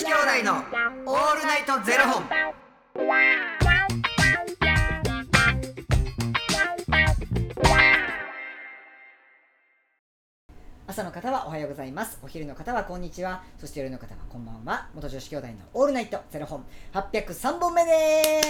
子兄弟のオールナイトゼロ本。朝の方はおはようございます。お昼の方はこんにちは。そして夜の方はこんばんは。元女子兄弟のオールナイトゼロ本。803本目で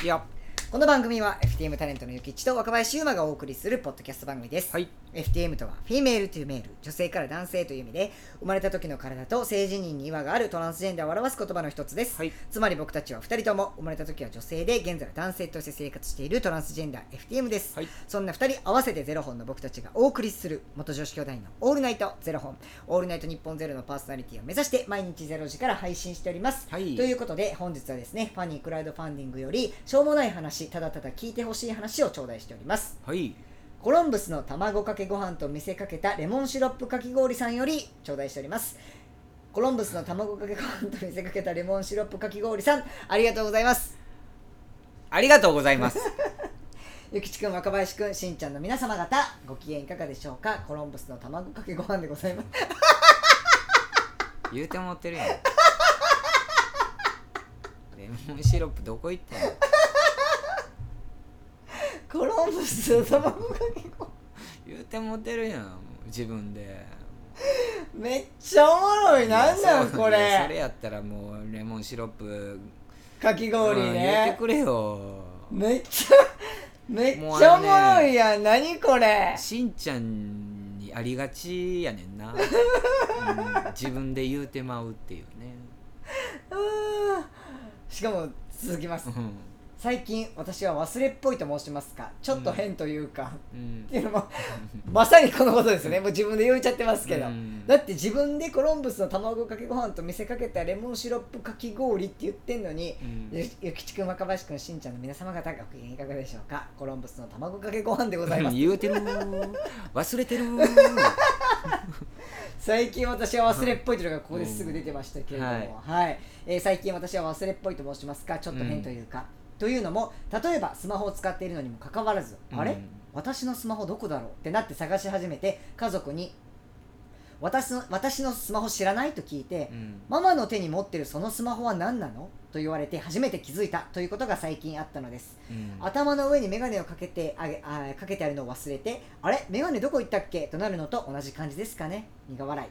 す。よこの番組は FTM タレントのゆきちと若林優馬がお送りするポッドキャスト番組です、はい。FTM とはフィメールというメール女性から男性という意味で生まれた時の体と性自認に違和があるトランスジェンダーを表す言葉の一つです、はい。つまり僕たちは2人とも生まれた時は女性で現在は男性として生活しているトランスジェンダー FTM です、はい。そんな2人合わせてゼロ本の僕たちがお送りする元女子兄弟のオールナイトゼロ本。オールナイト日本ゼロのパーソナリティを目指して毎日ゼロ時から配信しております、はい。ということで本日はですねファニークラウドファンディングよりしょうもない話ただただ聞いてほしい話を頂戴しております。はい。コロンブスの卵かけご飯と見せかけたレモンシロップかき氷さんより頂戴しております。コロンブスの卵かけご飯と見せかけたレモンシロップかき氷さんありがとうございます。ありがとうございます。ゆきちくん若林くんしんちゃんの皆様方ご機嫌いかがでしょうか？コロンブスの卵かけご飯でございます。言うてもってるやん。レモンシロップどこ行ったの？コロンブスの 卵かけご飯。言うてもってるやん。自分で。めっちゃおもろい。なんなんこいやそれ。れやったらもうレモンシロップ。かき氷うん言ってねくれよ。めっちゃめっちゃおもろいやん。何これ。しんちゃんにありがちやねんな、うん自分で言うてまうっていうね、しかも続きます。うん最近私は忘れっぽいと申しますか？ちょっと変というか、うん。っていうのも まさにこのことですね。もう自分で言っちゃってますけど、うん。だって自分でコロンブスの卵かけご飯と見せかけたレモンシロップかき氷って言ってんのに、うん。ゆゆきちくん若林くんしんちゃんの皆様方ご機嫌いかがでしょうか？コロンブスの卵かけご飯でございます。言うてる。忘れてる。最近私は忘れっぽいというのがここですぐ出てましたけれども、うん。はい。えー最近私は忘れっぽいと申しますか？ちょっと変というか、というのも例えばスマホを使っているのにもかかわらず、あれ？うん私のスマホどこだろう？ってなって探し始めて家族に私の私のスマホ知らない？と聞いて、うん。ママの手に持ってるそのスマホは何なの？と言われて初めて気づいた。ということが最近あったのです。うん。頭の上に眼鏡をかけてあげあかけてあるのを忘れてあれ？眼鏡どこ行ったっけ？となるのと同じ感じですかね。苦笑い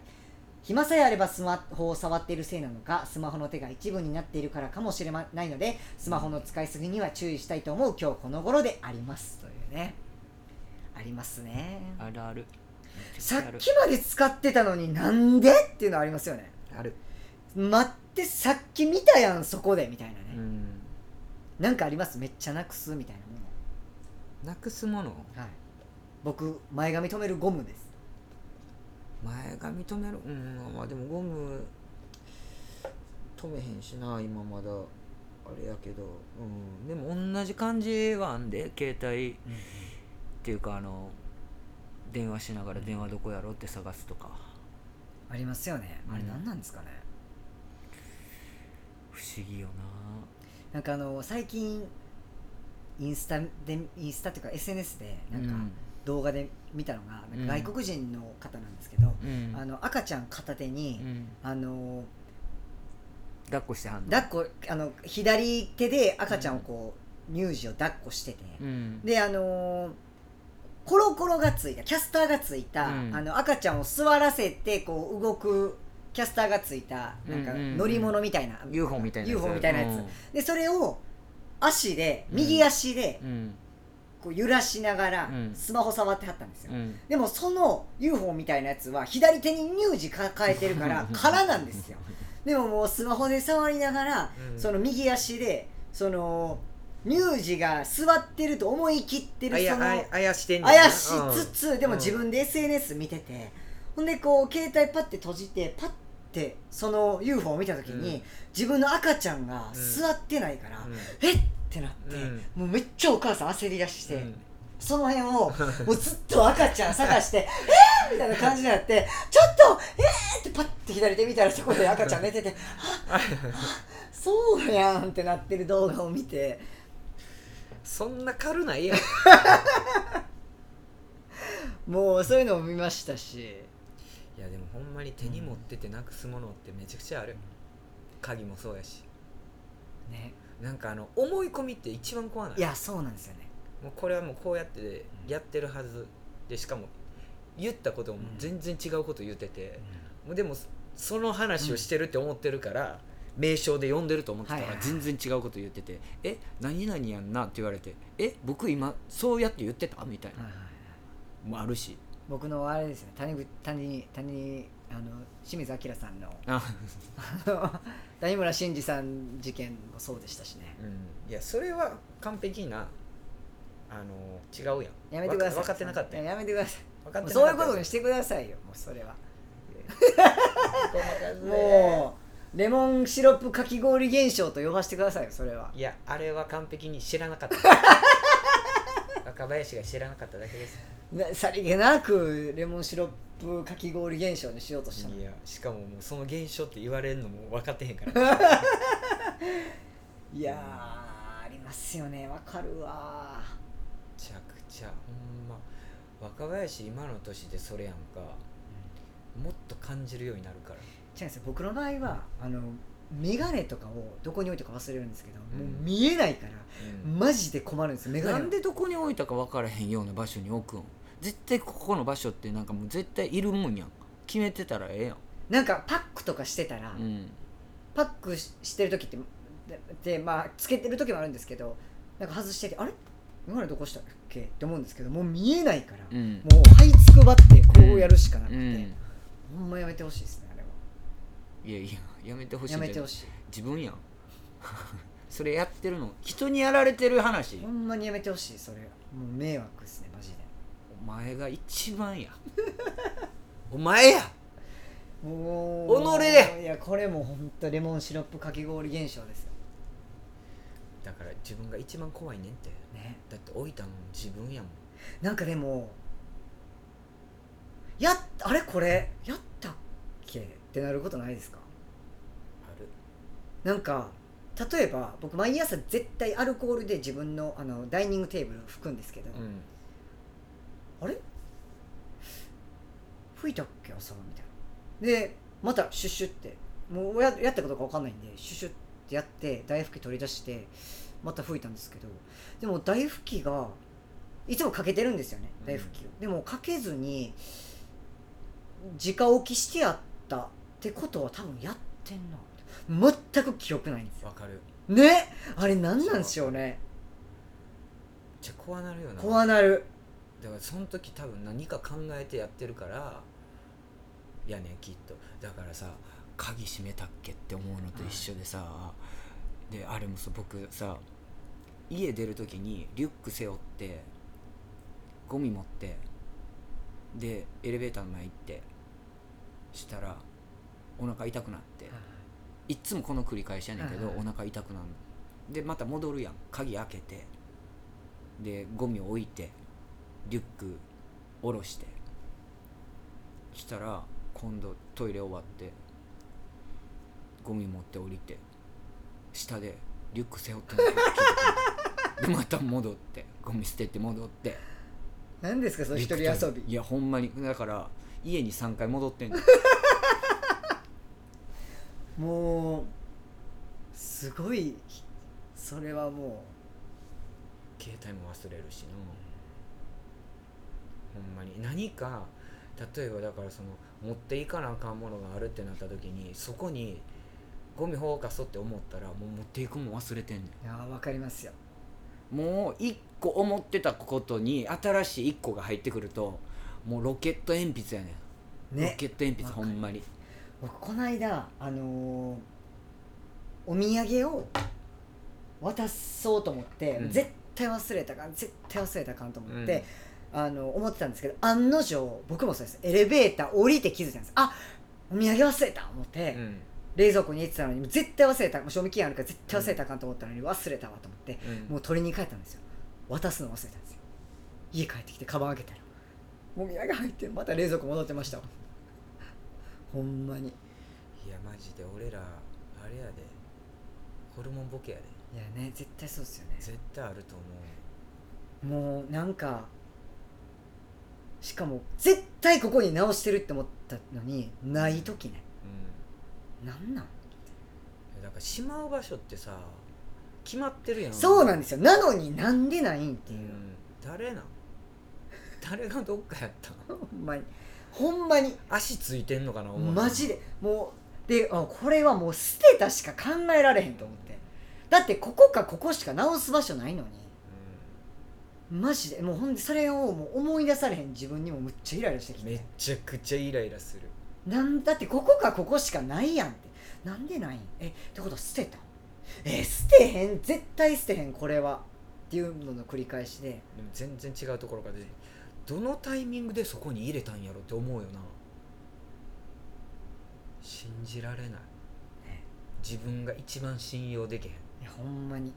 暇さえあればスマホを触っているせいなのかスマホの手が一部になっているからかもしれないのでスマホの使いすぎには注意したいと思う今日この頃であります。というね。ありますね。あるある。さっきまで使ってたのになんでっていうのはありますよね。ある。待ってさっき見たやんそこで。みたいなね、うん。なんかあります？めっちゃなくすみたいなもの。なくすもの？はい、僕前髪留めるゴムです前髪止める？うんまあでもゴム止めへんしな今まだ。あれやけど。うんでも同じ感じはあんで携帯。っていうかあの電話しながら電話どこやろって探すとか。ありますよね。あれうん何なんですかね、不思議よな。んかあの最近インスタでインスタっていうか SNS でななんか動画で見たのが、外国人の方なんですけど、うん。あの赤ちゃん片手にう、ん。あの抱っこしてはんの？抱っこあの左手で赤ちゃんをこう、乳児を抱っこしてて、うん。であのコロコロがついたキャスターがついた、うん。あの赤ちゃんを座らせてこう動くキャスターがついたなんかうんうんうん。乗り物みたいな、UFO みたいなやつ。UFO みたいなやつ、でそれを足で右足でうんこう揺らしながらうん。スマホ触ってはったんですよ、うん。でもその UFO みたいなやつは左手に乳児抱えてるから空なんですよ。でももうスマホで触りながら、うん。その右足でその乳児が座ってると思い切ってるあそのやあやあやしてんねん。な怪しつつ、でもうん。自分で SNS 見てて、ほんでこう携帯パッて閉じてパッてその UFO を見た時に、うん。自分の赤ちゃんが座ってないから、うん。えっ？ってなって、うん。もうめっちゃお母さん焦り出して、うん。その辺を もうずっと赤ちゃん探して「えー!」みたいな感じになって「ちょっとえー!」ってパッて左手見たらそこで 赤ちゃん寝てて「ああそうやん」ってなってる動画を見て。そんな軽ないやん。もうそういうのを見ましたし。いいやでもほんまに手に持っててなくすものってめちゃくちゃある、鍵もそうやし。ねなんかあの思い込みって一番怖ない？いやそうなんですよね。もうこれはもうこうやってやってるはずでしかも言ったことも全然違うこと言ってて、もうでもその話をしてるって思ってるから、名称で呼んでると思ってたらはいはい全然違うこと言ってて「え何々やんな」って言われて「え僕今そうやって言ってた?」みたいな。はいはいはい。もあるし。僕のあれですね。谷口谷谷あの清水明さんの 谷村新司さん事件もそうでしたしね。うん、いやそれは完璧なあの違うやん。やめてください。分かってなかったいやめてください。分かってそういうことにしてくださいよ。もうそれは。ももうレモンシロップかき氷現象と呼ばせてくださいよそれは。いやあれは完璧に知らなかった。若林が知らなかっただけです。なさりげなくレモンシロップかき氷現象にしようとしたの。いやしかももうその現象って言われるのも分かってへんから。いやーありますよね。わかるわ。めちゃくちゃほんま。若林今の年でそれやんか。もっと感じるようになるから。違うんですよ。僕の場合はあの眼鏡とかをどこに置いたか忘れるんですけど、うん。もう見えないからうん。マジで困るんです眼鏡なんでどこに置いたか分からへんような場所に置くん？絶対ここの場所ってなんかもう絶対いるもんやん。決めてたらええやん。なんかパックとかしてたら、うん。パックししてる時ってででまあつけてる時もあるんですけどなんか外しててあれ？眼鏡どこしたっけ？って思うんですけどもう見えないから、うん。もう這いつくばってこうやるしかなくて、うん。ほんまやめてほしいですねあれは。いやいややめてほしいやんじゃない。めてほしい。自分やん。それやってるの人にやられてる話。ほんまにやめてほしいそれもう迷惑ですねマジで。お前が一番や。お前や。も己。やいやこれもうほんとレモンシロップかき氷現象ですよ。だから自分が一番怖いねんって。ね。だって置いたの自分やもん。なんかでもやっあれこれやったっけ？ってなることないですか？ある。なんか例えば僕毎朝絶対アルコールで自分のあのダイニングテーブル拭くんですけど、うんあれ？吹いたっけ朝みたいな。でまたシュッシュってもうややったことか分かんないんでシュッシュってやって台拭き取り出してまた吹いたんですけどでも台拭きがいつもかけてるんですよね台拭きを、でもかけずに直置きしてやったってことは多分やってんな。全く記憶ないんですよ。わかる。ね？あれ何なんでしょうね。じゃ怖なるよな。怖なるだからその時多分何か考えてやってるからやねんきっと。だからさ鍵閉めたっけって思うのと一緒でさ、であれもさ僕さ家出る時にリュック背負ってゴミ持ってでエレベーターの前行ってしたらお腹痛くなって。いっつもこの繰り返しやねんけど、はいはいお腹痛くなるの。でまた戻るやん。鍵開けて。でゴミを置いてリュック下ろしてしたら今度トイレ終わってゴミ持って降りて下でリュック背負って でまた戻ってゴミ捨てて戻って。何ですかその一人遊び。いやほんまにだから家に3回戻ってんの。もうすごいそれはも携帯も忘れるしなほんまに。何か例えばだからその持っていかなあかんものがあるってなった時にそこにゴミ放かそうって思ったらもう持っていくもん忘れてんねういやわかりますよ。んもう一個思ってたことに新しい一個が入ってくるともうロケット鉛筆やねん、ね。ロケット鉛筆ほんまに。僕この間あのーお土産を渡そうと思って、うん。絶対忘れたかん絶対忘れたかんと思って、あの思ってたんですけど案の定僕もそうです。エレベーター降りて気づいたんです。あお土産忘れた思って、うん。冷蔵庫に入れてたのに絶対忘れた。もう賞味期限あるから絶対忘れたかんと思ったのに忘れたわと思ってうん。もう取りに帰ったんですよ。渡すの忘れたんですよ。家帰ってきてカバン開けたらお土産入ってるまた冷蔵庫戻ってましたわほんまに。いいやマジで。俺らあれやで。ホルモンボケやで。やね絶対そうですよね。絶対あると思う。もうなんかしかも絶対ここに直してるって思ったのにない時ね。なんなん？だからしまう場所ってさ決まってるやん。そうなんですよ。なのになんでないんっていう、うん。誰なん？誰がどっかやったん？ほんまに。ほんまに。足ついてんのかな。マジで。もうであこれはもう捨てたしか考えられへんと思って。だってここかここしか直す場所ないのにマジで？もうほんでそれをもう思い出されへん自分にもむっちゃイライラしてきうんめてちゃくちゃイライラする。なんだってここかここしかないやんって。なんでないん？えってことは捨てた？え捨てへん？絶対捨てへんこれは。っていうのの繰り返しで。でも全然違うところから出てどのタイミングでそこに入れたんやろって思うよな。信じられない、自分が一番信用できへん。いやほんまに。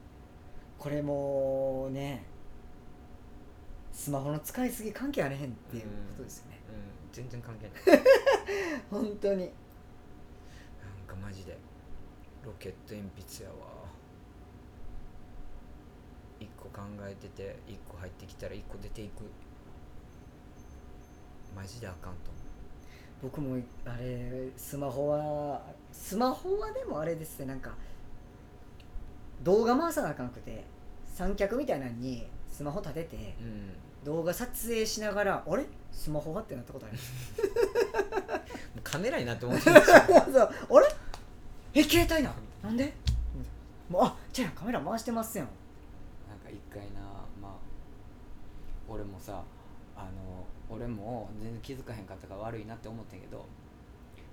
これもねスマホの使いすぎ関係あれへんっていうことですよね、うん全然関係ない。本当に。なんかマジでロケット鉛筆やわ。一個考えてて一個入ってきたら一個出ていく。マジであかんと思僕もあれスマホはスマホはでもあれですね。なんか動画回さなあかんくて三脚みたいなのにスマホ立ててう、うん、動画撮影しながらあれ？スマホはってなったことありますもうカメラになって思ってるんですよそう。あれ？え携帯ななんで、もうあじゃあカメラ回してますやん。なんか一回なまあ俺もさあの俺も全然気づかへんかったから悪いなって思ってんけど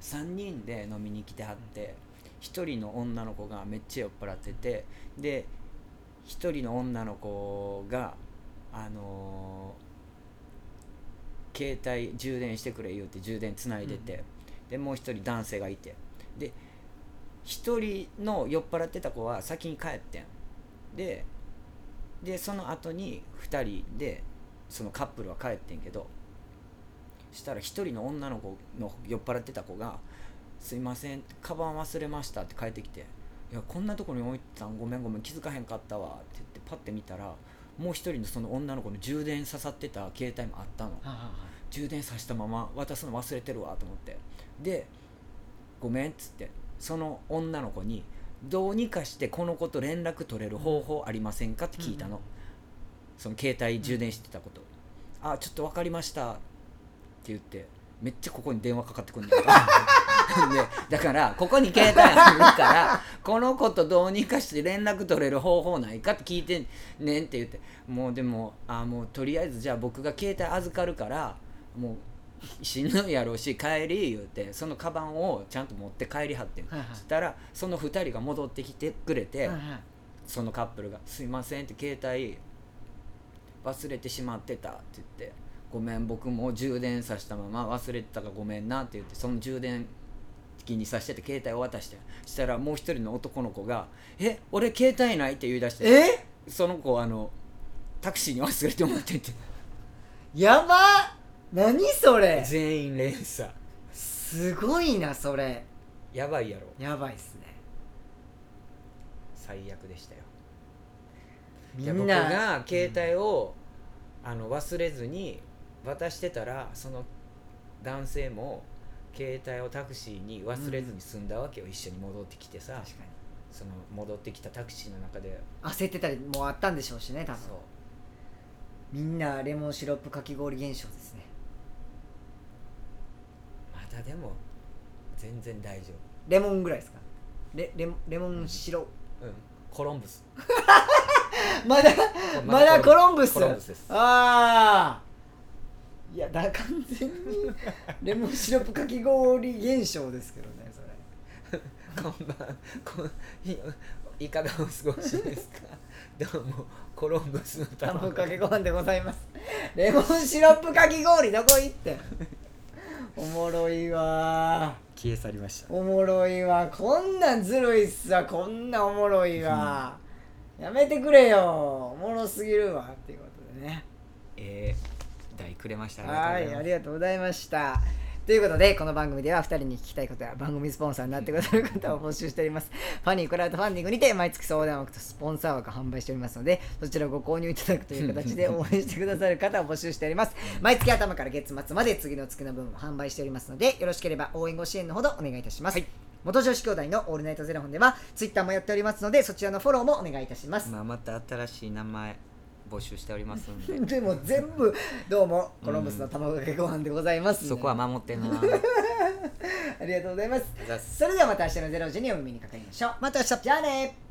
3人で飲みに来てはって1人の女の子がめっちゃ酔っ払っててで1人の女の子があの携帯充電してくれ言うて充電つないでて、でもう1人男性がいて。で1人の酔っ払ってた子は先に帰ってん。ででその後に2人でそのカップルは帰ってんけどしたら1人の女の子の酔っ払ってた子が「すいませんカバン忘れました」って帰ってきて「いやこんなとこに置いてたんごめんごめん気づかへんかったわ」って言ってパッて見たらもう1人のその女の子の充電刺さってた携帯もあったの。充電さしたまま渡すの忘れてるわと思って。で「ごめん」っつってその女の子に「どうにかしてこの子と連絡取れる方法ありませんか?」って聞いたの、うんその携帯充電してたこと「あちょっと分かりました」って言ってめっちゃここに電話かかってくるんだよ でだからここに携帯あるからこの子とどうにかして連絡取れる方法ないかって聞いてんねんって言ってもうでもあもうとりあえずじゃあ僕が携帯預かるからもうしんどいやろうし帰り言うてそのカバンをちゃんと持って帰りはってん、はいはい。そしたらその2人が戻ってきてくれて、はいはい。そのカップルが「すいません」って携帯忘れてしまってたって言って「ごめん僕も充電させたまま忘れてたからごめんな」って言ってその充電器にさしてて携帯を渡してしたらもう一人の男の子が「え俺携帯ない?」って言い出してえ？その子あのタクシーに忘れてもらってて。やば！何それ？全員連鎖。すごいなそれ。やばいやろ。やばいっすね。最悪でしたよ。みんな。が携帯を、あの忘れずに渡してたらその男性も携帯をタクシーに忘れずに済んだわけよ、一緒に戻ってきてさ。確かその戻ってきたタクシーの中で。に焦ってたりもあったんでしょうしね多分。そう。みんなレモンシロップかき氷現象ですね。まだでも全然大丈レモンぐらいですか？レレモレモン白、夫うん。コロンブス。まだまだコロンブス。コロンブスです。ああいやだ完全にレモンシロップかき氷現象ですけどねそれ。こんばんこんいいかがお過ごしですか？どうもコロンブスの卵かけご飯でございます。レモンシロップかき氷どこ行ってん？おもろいわ。消え去りました。おもろいわ。こんなんずるいっすわ。こんなおもろいわ。やめてくれよ。おもろすぎるわ。っていうことでね。えー、題くれました。はいありがとうございました。ということでこの番組では2人に聞きたいことや番組スポンサーになってくださる方を募集しております。ファニークラウドファンディングにて毎月相談枠とスポンサー枠販売しておりますのでそちらをご購入いただくという形で応援してくださる方を募集しております。毎月頭から月末まで次の月の分を販売しておりますのでよろしければ応援ご支援のほどお願いいたします、元女子兄弟のオールナイトゼロ本ではツイッターもやっておりますのでそちらのフォローもお願いいたします、まあ、また新しい名前募集しておりますんで。でも全部どうもコロンブスの卵かけご飯でございます、そこは守ってな。ありがとうございます。それではまた明日の0時にお耳にかかりましょう。また明日じゃあね